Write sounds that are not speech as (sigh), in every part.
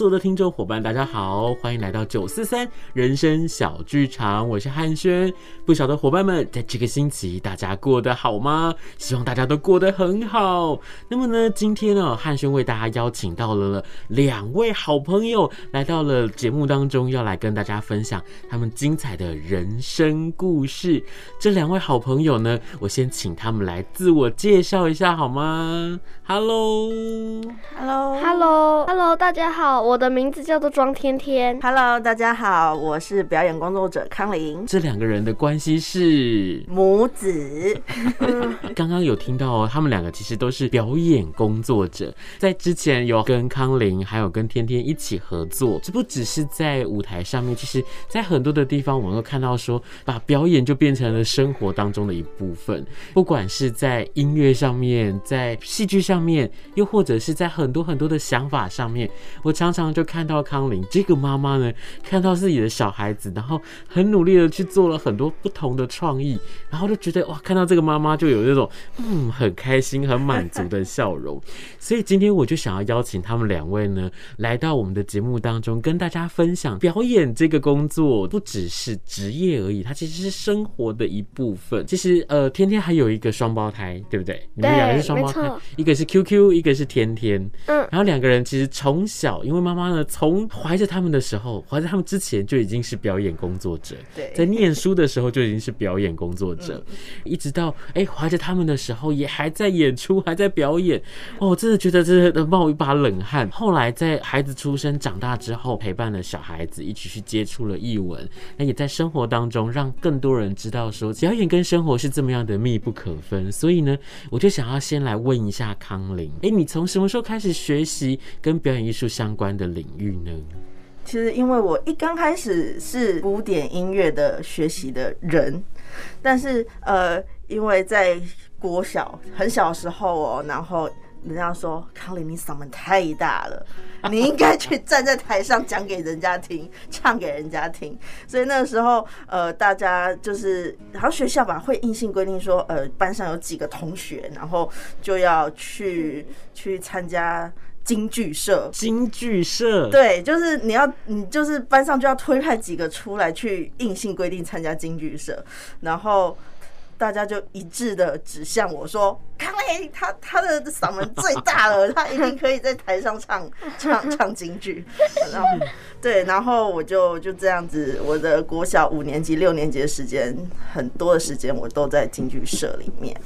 所有的听众伙伴，大家好，欢迎来到九四三人生小剧场，我是汉轩。不晓得伙伴们在这个星期大家过得好吗？希望大家都过得很好。那么呢，今天呢，汉轩为大家邀请到了两位好朋友来到了节目当中，要来跟大家分享他们精彩的人生故事。这两位好朋友呢，我先请他们来自我介绍一下好吗？Hello，Hello，Hello，Hello，大家好。我的名字叫做庄天天。Hello，大家好，我是表演工作者康林。这两个人的关系是母子。(laughs) 刚刚有听到，他们两个其实都是表演工作者，在之前有跟康林还有跟天天一起合作。这不只是在舞台上面，其实在很多的地方，我们都看到说，把表演就变成了生活当中的一部分。不管是在音乐上面，在戏剧上面，又或者是在很多很多的想法上面，我常。常常就看到康林这个妈妈呢，看到自己的小孩子，然后很努力的去做了很多不同的创意，然后就觉得哇，看到这个妈妈就有那种嗯很开心、很满足的笑容。所以今天我就想要邀请他们两位呢，来到我们的节目当中，跟大家分享表演这个工作不只是职业而已，它其实是生活的一部分。其实呃，天天还有一个双胞胎，对不对？你们两个是双胞胎，一个是 QQ，一个是天天。嗯，然后两个人其实从小因为妈妈呢，从怀着他们的时候，怀着他们之前就已经是表演工作者。对，在念书的时候就已经是表演工作者，一直到哎怀着他们的时候也还在演出，还在表演。哦，我真的觉得真的冒一把冷汗。后来在孩子出生长大之后，陪伴了小孩子一起去接触了艺文，那也在生活当中让更多人知道说表演跟生活是这么样的密不可分。所以呢，我就想要先来问一下康林，哎，你从什么时候开始学习跟表演艺术相关的领域呢？其实，因为我一刚开始是古典音乐的学习的人，但是呃，因为在国小很小时候哦，然后人家说康林，你嗓门太大了，(laughs) 你应该去站在台上讲给人家听，唱给人家听。所以那个时候，呃，大家就是，然后学校吧会硬性规定说，呃，班上有几个同学，然后就要去去参加。京剧社，京剧社，对，就是你要，你就是班上就要推派几个出来，去硬性规定参加京剧社，然后大家就一致的指向我说，康霖，他他的嗓门最大了，他一定可以在台上唱唱唱京剧。然后对，然后我就就这样子，我的国小五年级、六年级的时间，很多的时间我都在京剧社里面。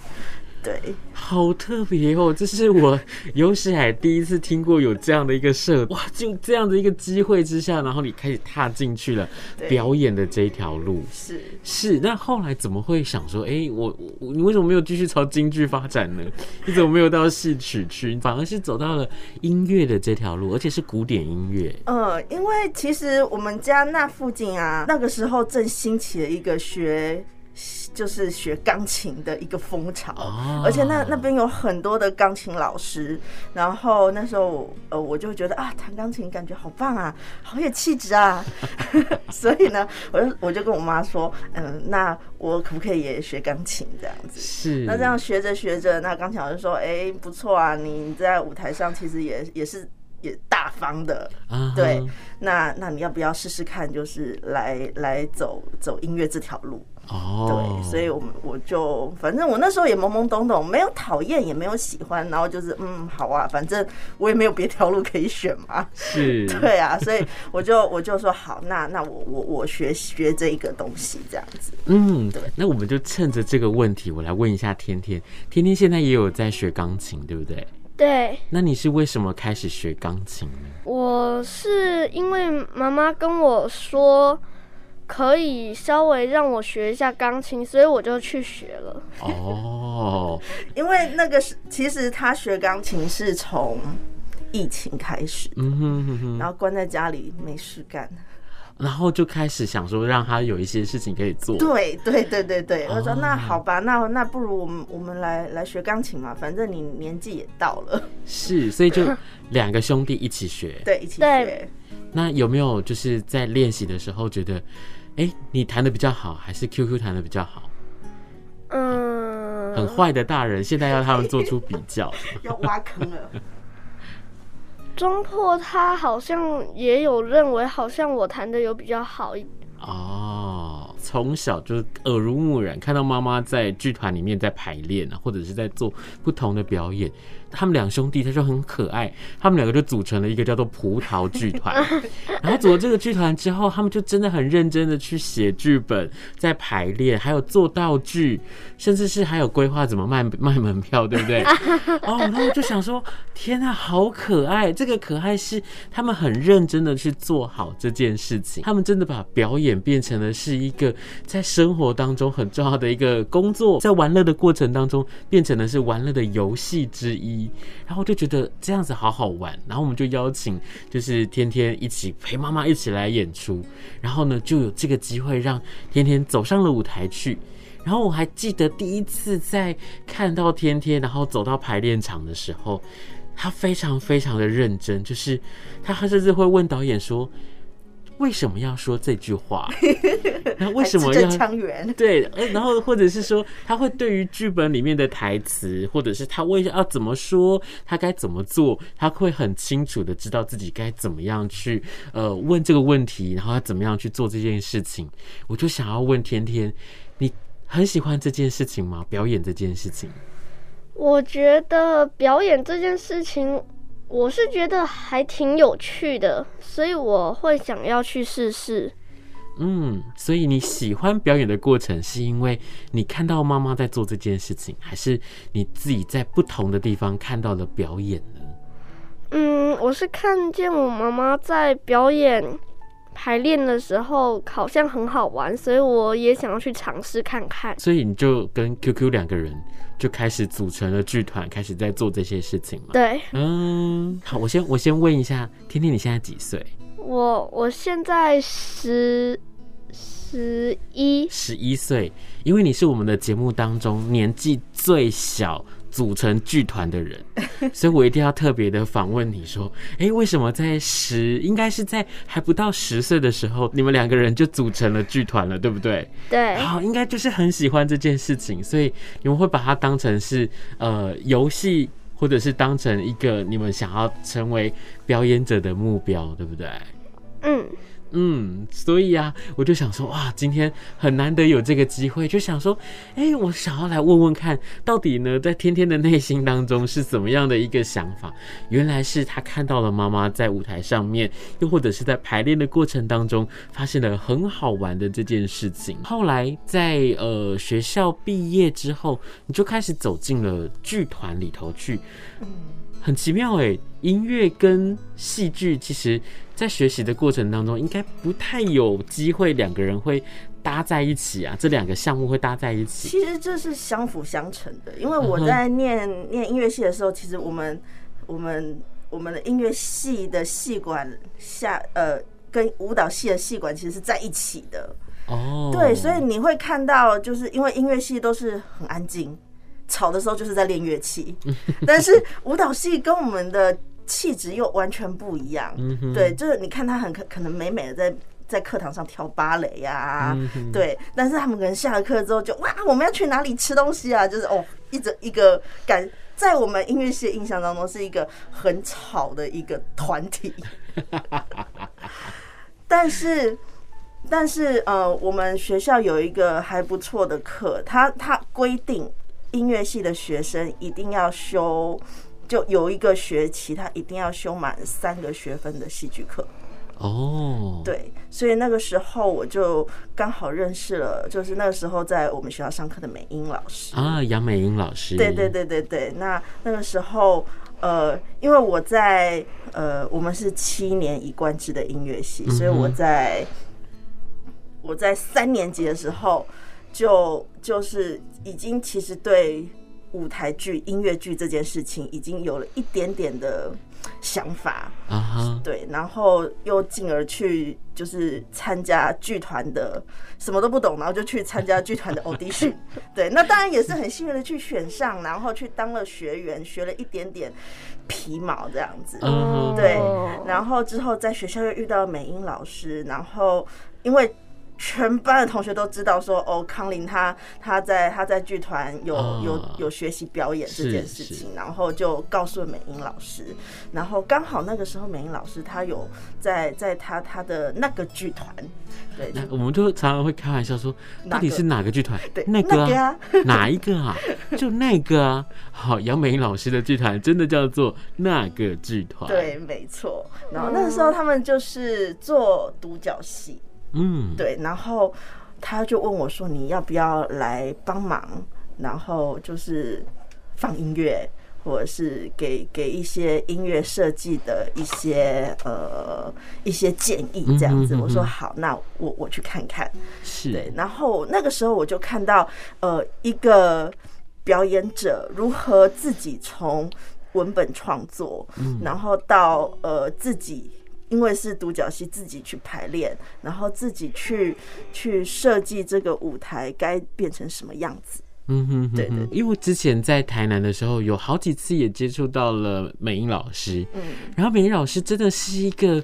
对，好特别哦！这是我有史以来第一次听过有这样的一个社，哇！就这样的一个机会之下，然后你开始踏进去了表演的这一条路。是是，那后来怎么会想说，哎、欸，我我你为什么没有继续朝京剧发展呢？(laughs) 你怎么没有到戏曲去，反而是走到了音乐的这条路，而且是古典音乐？呃，因为其实我们家那附近啊，那个时候正兴起了一个学。就是学钢琴的一个风潮，而且那那边有很多的钢琴老师，然后那时候呃我就觉得啊，弹钢琴感觉好棒啊，好有气质啊，(laughs) 所以呢，我就我就跟我妈说，嗯，那我可不可以也学钢琴这样子？是，那这样学着学着，那钢琴老师说，哎，不错啊，你在舞台上其实也也是也大方的，对，那那你要不要试试看，就是来来走走音乐这条路？哦，对，所以，我们我就反正我那时候也懵懵懂懂，没有讨厌，也没有喜欢，然后就是嗯，好啊，反正我也没有别条路可以选嘛。是，(laughs) 对啊，所以我就我就说好，那那我我我学学这一个东西这样子。嗯，对。那我们就趁着这个问题，我来问一下天天，天天现在也有在学钢琴，对不对？对。那你是为什么开始学钢琴呢？我是因为妈妈跟我说。可以稍微让我学一下钢琴，所以我就去学了。哦，(laughs) 因为那个是其实他学钢琴是从疫情开始，嗯哼哼哼，然后关在家里没事干。然后就开始想说让他有一些事情可以做。对对对对对，我说、哦、那好吧，那那不如我们我们来来学钢琴嘛，反正你年纪也到了。是，所以就两个兄弟一起学。(laughs) 对，一起学。那有没有就是在练习的时候觉得，哎、欸，你弹的比较好，还是 QQ 弹的比较好？嗯，很坏的大人现在要他们做出比较，(laughs) 要挖坑了。中破他好像也有认为，好像我弹的有比较好一点。哦，从小就耳濡目染，看到妈妈在剧团里面在排练啊，或者是在做不同的表演。他们两兄弟他就很可爱，他们两个就组成了一个叫做葡萄剧团。(laughs) 然后组了这个剧团之后，他们就真的很认真的去写剧本，在排练，还有做道具，甚至是还有规划怎么卖卖门票，对不对？(laughs) 哦，然后我就想说，天啊，好可爱！这个可爱是他们很认真的去做好这件事情，他们真的把表演变成了是一个在生活当中很重要的一个工作，在玩乐的过程当中变成了是玩乐的游戏之一。然后就觉得这样子好好玩，然后我们就邀请就是天天一起陪妈妈一起来演出，然后呢就有这个机会让天天走上了舞台去。然后我还记得第一次在看到天天，然后走到排练场的时候，他非常非常的认真，就是他甚至会问导演说。为什么要说这句话？(laughs) 然后为什么要腔圆？对，然后或者是说，他会对于剧本里面的台词，或者是他为要怎么说，他该怎么做，他会很清楚的知道自己该怎么样去呃问这个问题，然后他怎么样去做这件事情。我就想要问天天，你很喜欢这件事情吗？表演这件事情？我觉得表演这件事情。我是觉得还挺有趣的，所以我会想要去试试。嗯，所以你喜欢表演的过程，是因为你看到妈妈在做这件事情，还是你自己在不同的地方看到了表演呢？嗯，我是看见我妈妈在表演排练的时候，好像很好玩，所以我也想要去尝试看看。所以你就跟 QQ 两个人。就开始组成了剧团，开始在做这些事情嘛。对，嗯，好，我先我先问一下，天天你现在几岁？我我现在十十一，十一岁，因为你是我们的节目当中年纪最小。组成剧团的人，(laughs) 所以我一定要特别的访问你说，哎，为什么在十，应该是在还不到十岁的时候，你们两个人就组成了剧团了，对不对？对。好，应该就是很喜欢这件事情，所以你们会把它当成是呃游戏，或者是当成一个你们想要成为表演者的目标，对不对？嗯。嗯，所以啊，我就想说，哇，今天很难得有这个机会，就想说，哎、我想要来问问看，到底呢，在天天的内心当中是怎么样的一个想法？原来是他看到了妈妈在舞台上面，又或者是在排练的过程当中，发现了很好玩的这件事情。后来在呃学校毕业之后，你就开始走进了剧团里头去。嗯，很奇妙哎、音乐跟戏剧其实。在学习的过程当中，应该不太有机会两个人会搭在一起啊。这两个项目会搭在一起，其实这是相辅相成的。因为我在念念音乐系的时候，其实我们我们我们的音乐系的系管下呃，跟舞蹈系的系管其实是在一起的。哦，对，所以你会看到，就是因为音乐系都是很安静，吵的时候就是在练乐器，但是舞蹈系跟我们的。气质又完全不一样，对，就是你看他很可可能美美的在在课堂上跳芭蕾呀、啊，对，但是他们可能下了课之后就哇，我们要去哪里吃东西啊？就是哦，一直一个感，在我们音乐系的印象当中是一个很吵的一个团体，(laughs) 但是但是呃，我们学校有一个还不错的课，他他规定音乐系的学生一定要修。就有一个学期，他一定要修满三个学分的戏剧课。哦，对，所以那个时候我就刚好认识了，就是那个时候在我们学校上课的美英老师啊，杨美英老师。对对对对对，那那个时候，呃，因为我在呃，我们是七年一贯制的音乐系，所以我在我在三年级的时候就就是已经其实对。舞台剧、音乐剧这件事情已经有了一点点的想法。对，然后又进而去就是参加剧团的，什么都不懂，然后就去参加剧团的 audition，(laughs) 对，那当然也是很幸运的去选上，然后去当了学员，学了一点点皮毛这样子，对，然后之后在学校又遇到美英老师，然后因为。全班的同学都知道说，哦，康林他他在他在剧团有有有学习表演这件事情，然后就告诉了美英老师，然后刚好那个时候美英老师他有在在他他的那个剧团，对，那我们就常常会开玩笑说，到底是哪个剧团？对，那个啊，(laughs) 哪一个啊？就那个啊。好，杨美英老师的剧团真的叫做那个剧团，对，没错。然后那个时候他们就是做独角戏。嗯，对，然后他就问我说：“你要不要来帮忙？然后就是放音乐，或者是给给一些音乐设计的一些呃一些建议这样子。”我说：“好，那我我去看看。”是，对。然后那个时候我就看到呃一个表演者如何自己从文本创作，然后到呃自己。因为是独角戏，自己去排练，然后自己去去设计这个舞台该变成什么样子。嗯哼，哼，对，对对。因为之前在台南的时候，有好几次也接触到了美英老师。嗯，然后美英老师真的是一个，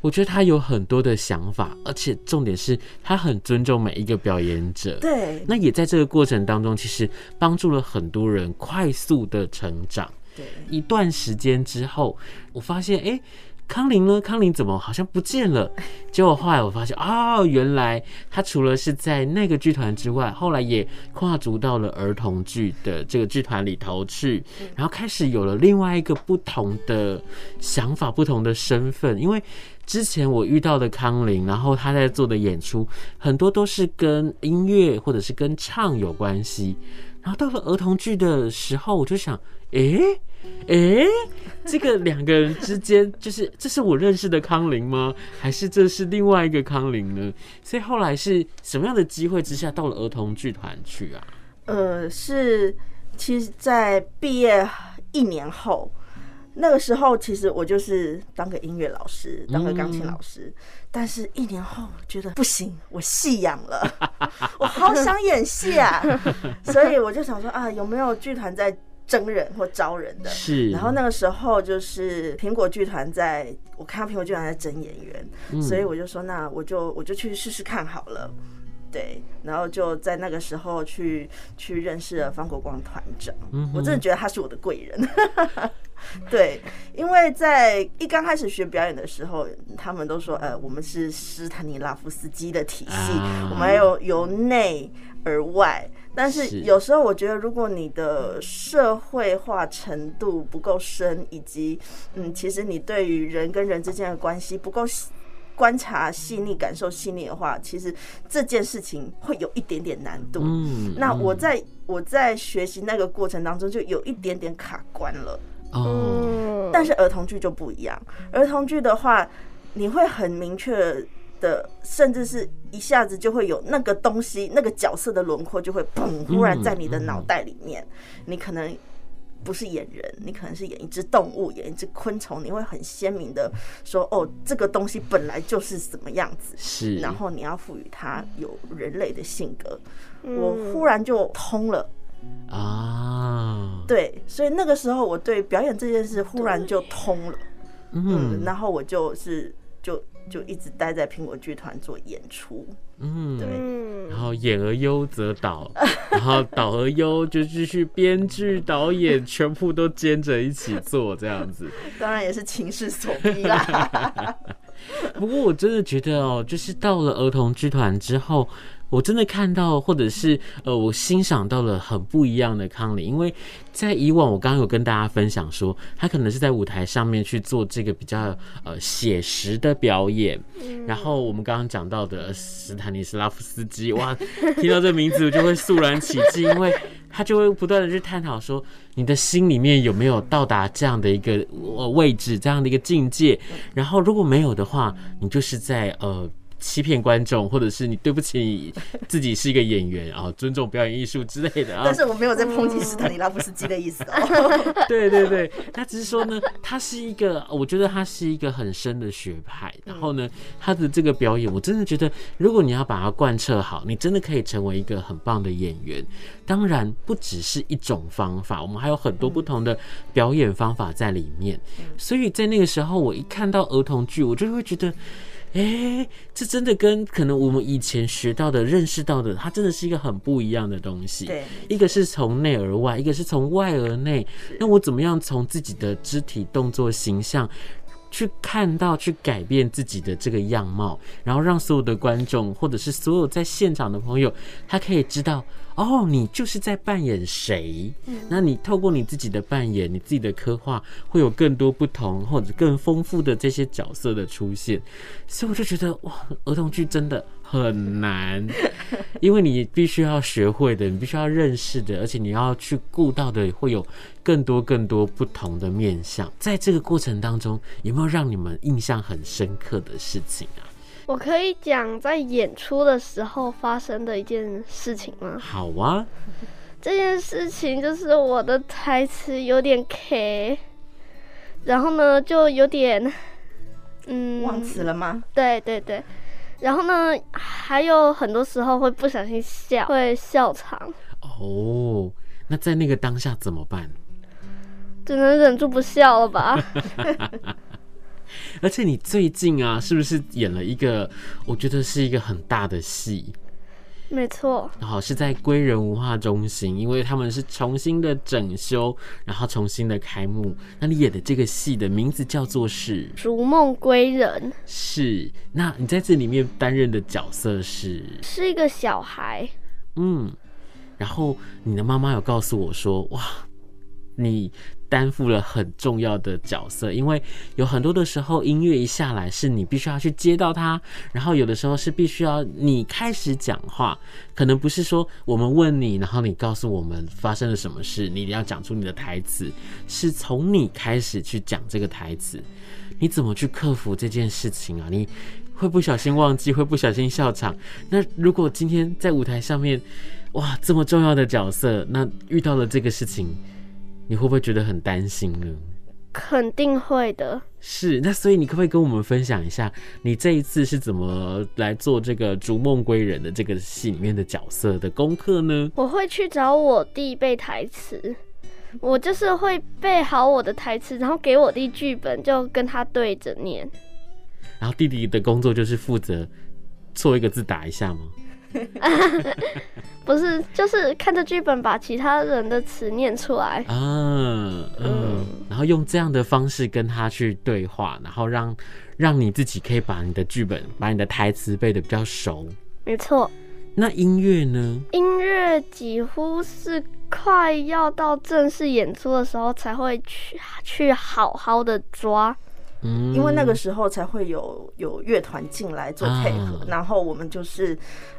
我觉得他有很多的想法，而且重点是他很尊重每一个表演者。对，那也在这个过程当中，其实帮助了很多人快速的成长。对，一段时间之后，我发现，哎。康霖呢？康霖怎么好像不见了？(laughs) 结果后来我发现，哦，原来他除了是在那个剧团之外，后来也跨足到了儿童剧的这个剧团里头去，然后开始有了另外一个不同的想法、不同的身份。因为之前我遇到的康霖，然后他在做的演出很多都是跟音乐或者是跟唱有关系，然后到了儿童剧的时候，我就想，诶。诶、这个两个人之间，就是这是我认识的康林吗？还是这是另外一个康林呢？所以后来是什么样的机会之下到了儿童剧团去啊？呃，是其实，在毕业一年后，那个时候其实我就是当个音乐老师，当个钢琴老师。嗯、但是一年后觉得不行，我戏养了，(laughs) 我好想演戏啊，(laughs) 所以我就想说啊，有没有剧团在？征人或招人的，是。然后那个时候就是苹果剧团在，我看到苹果剧团在征演员，嗯，所以我就说，那我就我就去试试看好了，对。然后就在那个时候去去认识了方国光团长，嗯，我真的觉得他是我的贵人，(laughs) 对，因为在一刚开始学表演的时候，他们都说，呃，我们是斯坦尼拉夫斯基的体系，啊，我们还有由内而外。但是有时候我觉得，如果你的社会化程度不够深，以及嗯，其实你对于人跟人之间的关系不够观察细腻、感受细腻的话，其实这件事情会有一点点难度。嗯，那我在我在学习那个过程当中，就有一点点卡关了。嗯，但是儿童剧就不一样，儿童剧的话，你会很明确。的，甚至是一下子就会有那个东西，那个角色的轮廓就会砰，忽然在你的脑袋里面。你可能不是演人，你可能是演一只动物，演一只昆虫，你会很鲜明的说：“哦，这个东西本来就是什么样子。”是，然后你要赋予它有人类的性格。我忽然就通了啊！对，所以那个时候我对表演这件事忽然就通了。嗯，然后我就是就。就一直待在苹果剧团做演出，嗯，对，然后演而优则导，然后导而优就继续编剧、导演全部都兼着一起做这样子，当然也是情势所逼啦。(laughs) 不过我真的觉得哦，就是到了儿童剧团之后。我真的看到，或者是呃，我欣赏到了很不一样的康霖，因为在以往我刚刚有跟大家分享说，他可能是在舞台上面去做这个比较呃写实的表演，然后我们刚刚讲到的斯坦尼斯拉夫斯基，哇，听到这个名字我就会肃然起敬，因为他就会不断的去探讨说，你的心里面有没有到达这样的一个位置，这样的一个境界，然后如果没有的话，你就是在呃。欺骗观众，或者是你对不起自己是一个演员啊，尊重表演艺术之类的啊。但是我没有在抨击斯坦尼拉夫斯基的意思哦。对 (laughs) 对对，他只是说呢，他是一个，我觉得他是一个很深的学派。然后呢，他的这个表演，我真的觉得，如果你要把它贯彻好，你真的可以成为一个很棒的演员。当然，不只是一种方法，我们还有很多不同的表演方法在里面。所以在那个时候，我一看到儿童剧，我就会觉得。哎、欸，这真的跟可能我们以前学到的、认识到的，它真的是一个很不一样的东西。对，一个是从内而外，一个是从外而内。那我怎么样从自己的肢体动作、形象去看到、去改变自己的这个样貌，然后让所有的观众或者是所有在现场的朋友，他可以知道。哦，你就是在扮演谁？那你透过你自己的扮演，你自己的刻画，会有更多不同或者更丰富的这些角色的出现。所以我就觉得，哇，儿童剧真的很难，(laughs) 因为你必须要学会的，你必须要认识的，而且你要去顾到的，会有更多更多不同的面向。在这个过程当中，有没有让你们印象很深刻的事情啊？我可以讲在演出的时候发生的一件事情吗？好啊，这件事情就是我的台词有点 K，然后呢就有点，嗯，忘词了吗？对对对，然后呢还有很多时候会不小心笑，会笑场。哦，那在那个当下怎么办？只能忍住不笑了吧。(laughs) (laughs) 而且你最近啊，是不是演了一个？我觉得是一个很大的戏。没错。然后是在归人文化中心，因为他们是重新的整修，然后重新的开幕。那你演的这个戏的名字叫做是《逐梦归人》。是。那你在这里面担任的角色是？是一个小孩。嗯。然后你的妈妈有告诉我说：“哇，你。”担负了很重要的角色，因为有很多的时候，音乐一下来是你必须要去接到它，然后有的时候是必须要你开始讲话，可能不是说我们问你，然后你告诉我们发生了什么事，你一定要讲出你的台词，是从你开始去讲这个台词，你怎么去克服这件事情啊？你会不小心忘记，会不小心笑场。那如果今天在舞台上面，哇，这么重要的角色，那遇到了这个事情。你会不会觉得很担心呢？肯定会的。是，那所以你可不可以跟我们分享一下，你这一次是怎么来做这个《逐梦归人》的这个戏里面的角色的功课呢？我会去找我弟背台词，我就是会背好我的台词，然后给我弟剧本，就跟他对着念。然后弟弟的工作就是负责错一个字打一下吗？(laughs) 不是，就是看着剧本把其他人的词念出来啊，嗯，嗯，然后用这样的方式跟他去对话，然后让让你自己可以把你的剧本、把你的台词背得比较熟。没错。那音乐呢？音乐几乎是快要到正式演出的时候才会去去好好的抓。嗯，因为那个时候才会有有乐团进来做配合，啊、然后我们就是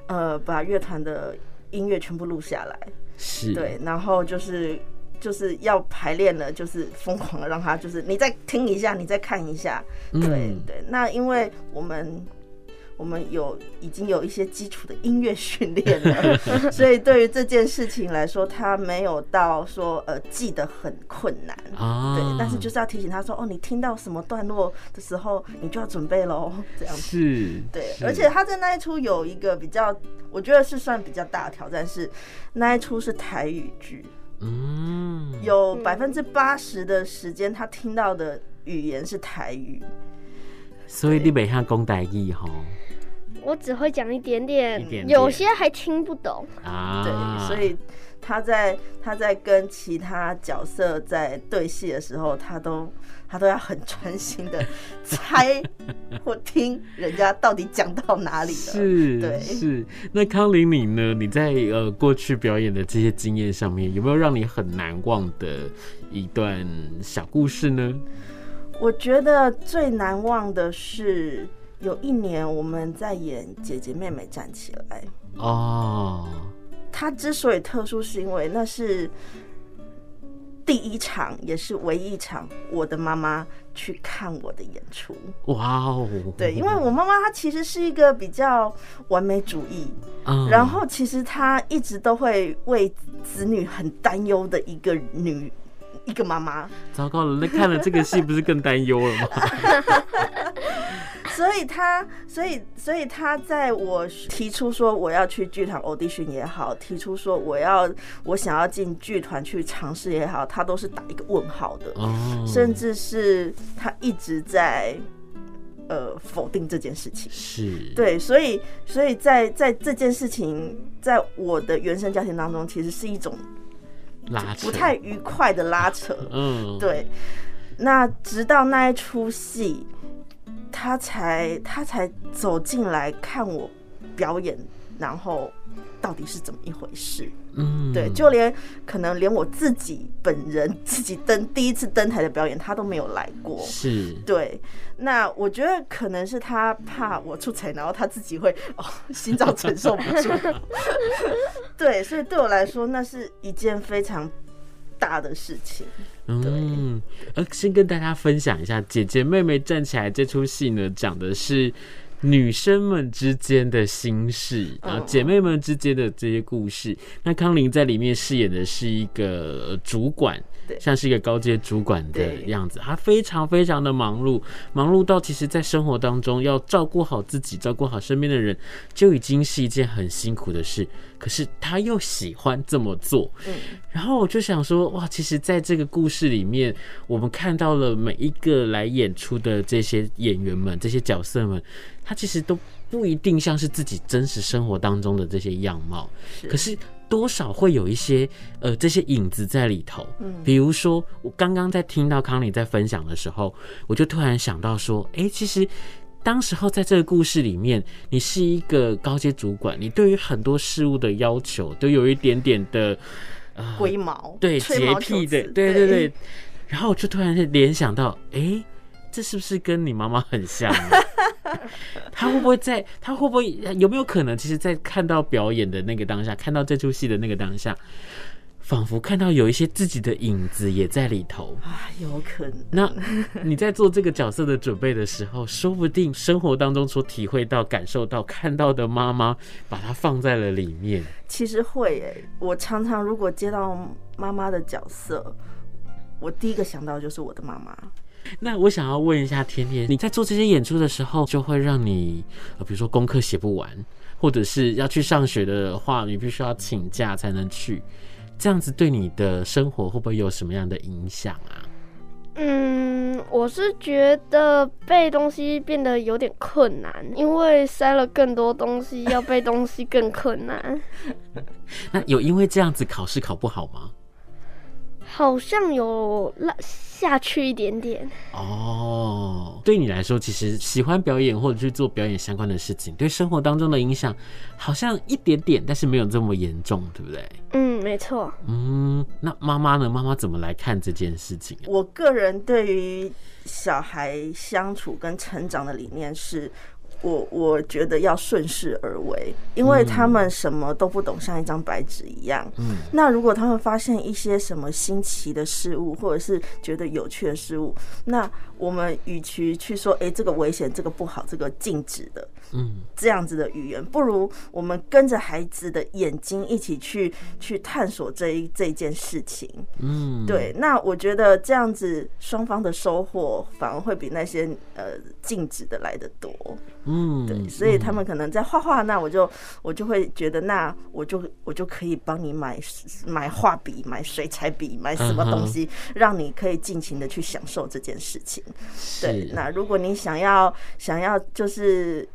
呃把乐团的音乐全部录下来，是。对，然后就是就是要排练了，就是疯狂的让他就是你再听一下，你再看一下，对、嗯、对，那因为我们。我们有已经有一些基础的音乐训练了，(laughs) 所以对于这件事情来说，他没有到说呃记得很困难啊。对，但是就是要提醒他说，哦，你听到什么段落的时候，你就要准备喽。(laughs) 这样子是，对。而且他在那一出有一个比较，我觉得是算比较大的挑战是，那一出是台语剧，嗯，有百分之八十的时间他听到的语言是台语，所以你没像讲台语哈。我只会讲一点点，一点点，有些还听不懂啊。对，所以他在他在跟其他角色在对戏的时候，他都他都要很专心的猜或听人家到底讲到哪里了。是，对，是。那康玲你呢？你在呃过去表演的这些经验上面，有没有让你很难忘的一段小故事呢？我觉得最难忘的是。有一年我们在演《姐姐妹妹站起来》哦，它之所以特殊，是因为那是第一场也是唯一一场，我的妈妈去看我的演出。哇哦！对，因为我妈妈她其实是一个比较完美主义，嗯，然后其实她一直都会为子女很担忧的一个女一个妈妈。糟糕了，那看了这个戏不是更担忧了吗？(laughs) (laughs) (laughs) 所以他，所以，所以他在我提出说我要去剧团 audition 也好，提出说我要我想要进剧团去尝试也好，他都是打一个问号的，哦，甚至是他一直在呃否定这件事情。是，对，所以，所以在在这件事情，在我的原生家庭当中，其实是一种拉扯，不太愉快的拉扯。嗯，对。那直到那一出戏。他才他才走进来看我表演，然后到底是怎么一回事？嗯，对，就连可能连我自己本人自己登第一次登台的表演，他都没有来过。是，对。那我觉得可能是他怕我出彩，然后他自己会哦心脏承受不住。(laughs) 对，所以对我来说，那是一件非常大的事情。嗯，呃，先跟大家分享一下，姐姐妹妹站起来这出戏呢，讲的是女生们之间的心事，然后姐妹们之间的这些故事。那康霖在里面饰演的是一个主管。像是一个高阶主管的样子，他非常非常的忙碌，忙碌到其实，在生活当中要照顾好自己，照顾好身边的人，就已经是一件很辛苦的事。可是他又喜欢这么做，嗯，然后我就想说，哇，其实在这个故事里面，我们看到了每一个来演出的这些演员们，这些角色们，他其实都不一定像是自己真实生活当中的这些样貌，可是。多少会有一些呃这些影子在里头，嗯，比如说我刚刚在听到康妮在分享的时候，我就突然想到说，哎、欸，其实当时候在这个故事里面，你是一个高阶主管，你对于很多事物的要求都有一点点的呃龟毛，对洁癖的，对对对，然后我就突然联想到，哎、欸，这是不是跟你妈妈很像？(laughs) 他会不会在？他会不会有没有可能？其实，在看到表演的那个当下，看到这出戏的那个当下，仿佛看到有一些自己的影子也在里头啊，有可能。那你在做这个角色的准备的时候，说不定生活当中所体会到、感受到、看到的妈妈，把它放在了里面。其实会诶，我常常如果接到妈妈的角色，我第一个想到就是我的妈妈。那我想要问一下天天，你在做这些演出的时候，就会让你，呃，比如说功课写不完，或者是要去上学的话，你必须要请假才能去，这样子对你的生活会不会有什么样的影响啊？嗯，我是觉得背东西变得有点困难，因为塞了更多东西，要背东西更困难。(laughs) 那有因为这样子考试考不好吗？好像有落下去一点点哦。对你来说，其实喜欢表演或者去做表演相关的事情，对生活当中的影响好像一点点，但是没有这么严重，对不对？嗯，没错。嗯，那妈妈呢？妈妈怎么来看这件事情啊？我个人对于小孩相处跟成长的理念是。我我觉得要顺势而为，因为他们什么都不懂，像一张白纸一样。嗯，那如果他们发现一些什么新奇的事物，或者是觉得有趣的事物，那我们与其去说，哎，这个危险，这个不好，这个禁止的，嗯，这样子的语言，不如我们跟着孩子的眼睛一起去去探索这一这一件事情。嗯，对。那我觉得这样子双方的收获反而会比那些呃禁止的来得多。嗯，对，所以他们可能在画画，那我就我就会觉得，那我就我就可以帮你买买画笔、买水彩笔、买什么东西，让你可以尽情的去享受这件事情。对，那如果你想要想要就是。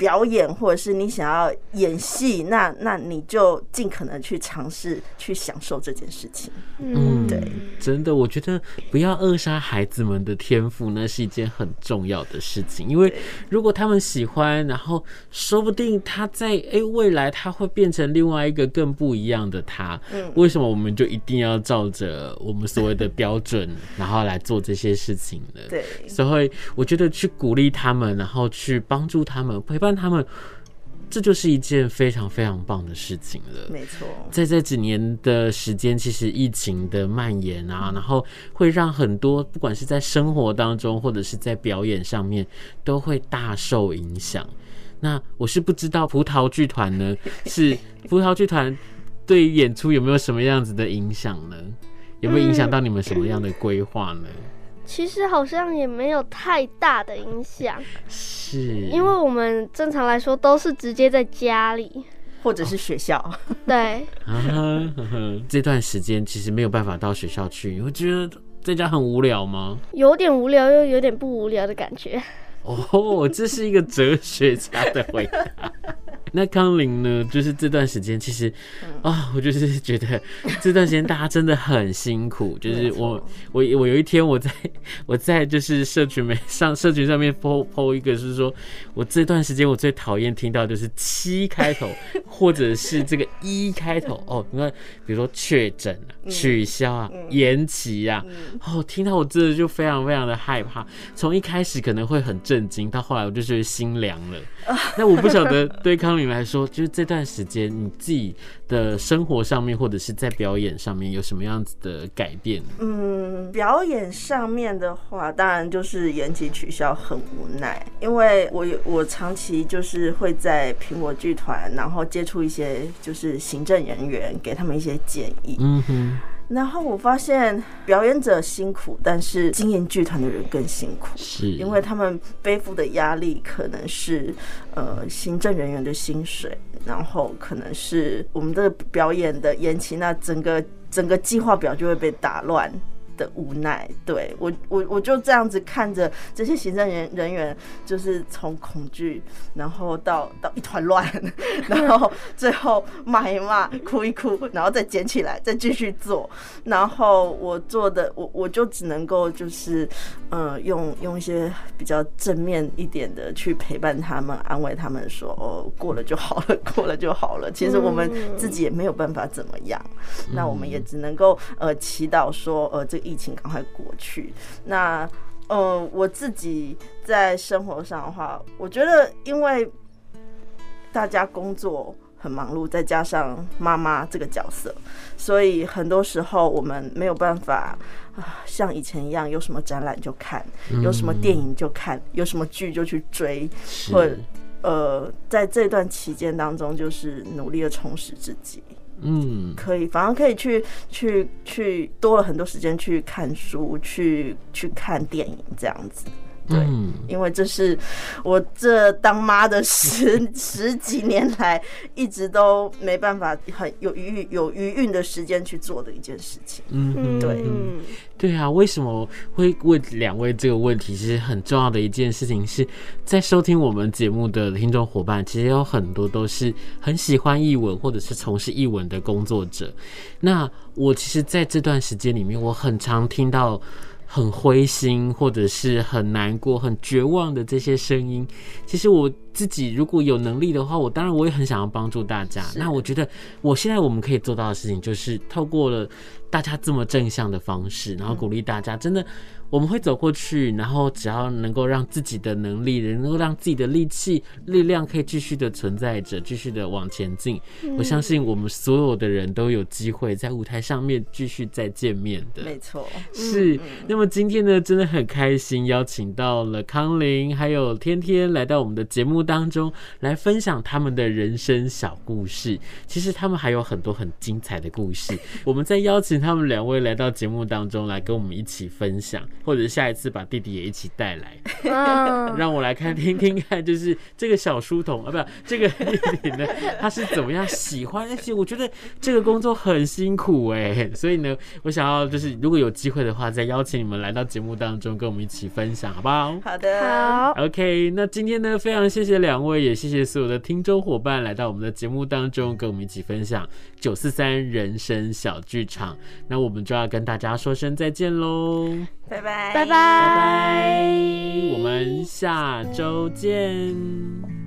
表演，或者是你想要演戏，那那你就尽可能去尝试去享受这件事情。嗯，对，真的，我觉得不要扼杀孩子们的天赋，那是一件很重要的事情。因为如果他们喜欢，然后说不定他在诶、欸、未来他会变成另外一个更不一样的他。嗯，为什么我们就一定要照着我们所谓的标准，然后来做这些事情呢？对，所以我觉得去鼓励他们，然后去帮助他们，陪伴。他们这就是一件非常非常棒的事情了。没错，在这几年的时间，其实疫情的蔓延啊，然后会让很多不管是在生活当中，或者是在表演上面，都会大受影响。那我是不知道葡萄剧团呢，(laughs) 是葡萄剧团对演出有没有什么样子的影响呢？有没有影响到你们什么样的规划呢？其实好像也没有太大的影响，是因为我们正常来说都是直接在家里或者是学校。哦、对 (laughs) 这段时间其实没有办法到学校去，你会觉得在家很无聊吗？有点无聊，又有点不无聊的感觉。哦，这是一个哲学家的回答。那康霖呢？就是这段时间，其实啊、哦，我就是 (laughs) 觉得这段时间大家真的很辛苦。就是我我我有一天我在 (laughs) 我在就是社群媒上社群上面 po po 一个，是说我这段时间我最讨厌听到就是七开头 (laughs) 或者是这个一开头哦，你看比如说确诊啊、取消啊、延期啊，哦，听到我真的就非常非常的害怕。从一开始可能会很震惊，到后来我就觉得心凉了。那我不晓得对康霖来说，就是这段时间你自己的生活上面，或者是在表演上面有什么样子的改变？嗯，表演上面的话，当然就是延期取消，很无奈，因为我我长期就是会在苹果剧团，然后接触一些就是行政人员，给他们一些建议。嗯哼。然后我发现表演者辛苦，但是经营剧团的人更辛苦，是因为他们背负的压力可能是呃行政人员的薪水，然后可能是我们的表演的延期，那整个整个计划表就会被打乱。的无奈，对我我我就这样子看着这些行政人人员，就是从恐惧，然后到到一团乱，(laughs) 然后最后骂一骂，哭一哭，然后再捡起来，再继续做。然后我做的，我我就只能够就是，呃，用用一些比较正面一点的去陪伴他们，安慰他们说，哦，过了就好了，(laughs) 过了就好了。其实我们自己也没有办法怎么样，那我们也只能够呃祈祷说，呃，这个。疫情赶快过去。那，呃，我自己在生活上的话，我觉得因为大家工作很忙碌，再加上妈妈这个角色，所以很多时候我们没有办法啊，像以前一样，有什么展览就看，有什么电影就看，有什么剧就去追，或者呃，在这段期间当中，就是努力的充实自己。嗯，可以，反而可以去去去多了很多时间去看书，去去看电影这样子。对，因为这是我这当妈的十十几年来一直都没办法很有余有余韵的时间去做的一件事情。嗯，对，嗯对啊，为什么会问两位这个问题？其实很重要的一件事情是在收听我们节目的听众伙伴，其实有很多都是很喜欢译文或者是从事译文的工作者。那我其实在这段时间里面，我很常听到。很灰心，或者是很难过、很绝望的这些声音，其实我自己如果有能力的话，我当然我也很想要帮助大家。那我觉得我现在我们可以做到的事情，就是透过了大家这么正向的方式，然后鼓励大家，真的。我们会走过去，然后只要能够让自己的能力，能够让自己的力气、力量可以继续的存在着，继续的往前进。我相信我们所有的人都有机会在舞台上面继续再见面的。没错，是。那么今天呢，真的很开心邀请到了康林还有天天来到我们的节目当中来分享他们的人生小故事。其实他们还有很多很精彩的故事。我们再邀请他们两位来到节目当中来跟我们一起分享。或者下一次把弟弟也一起带来，让我来看听听看，就是这个小书童啊，不，这个弟弟呢，他是怎么样喜欢？而且我觉得这个工作很辛苦哎，所以呢，我想要就是如果有机会的话，再邀请你们来到节目当中，跟我们一起分享，好不好？好的，好。OK，那今天呢，非常谢谢两位，也谢谢所有的听众伙伴来到我们的节目当中，跟我们一起分享九四三人生小剧场。那我们就要跟大家说声再见喽。拜拜，拜拜，拜拜，我们下周见。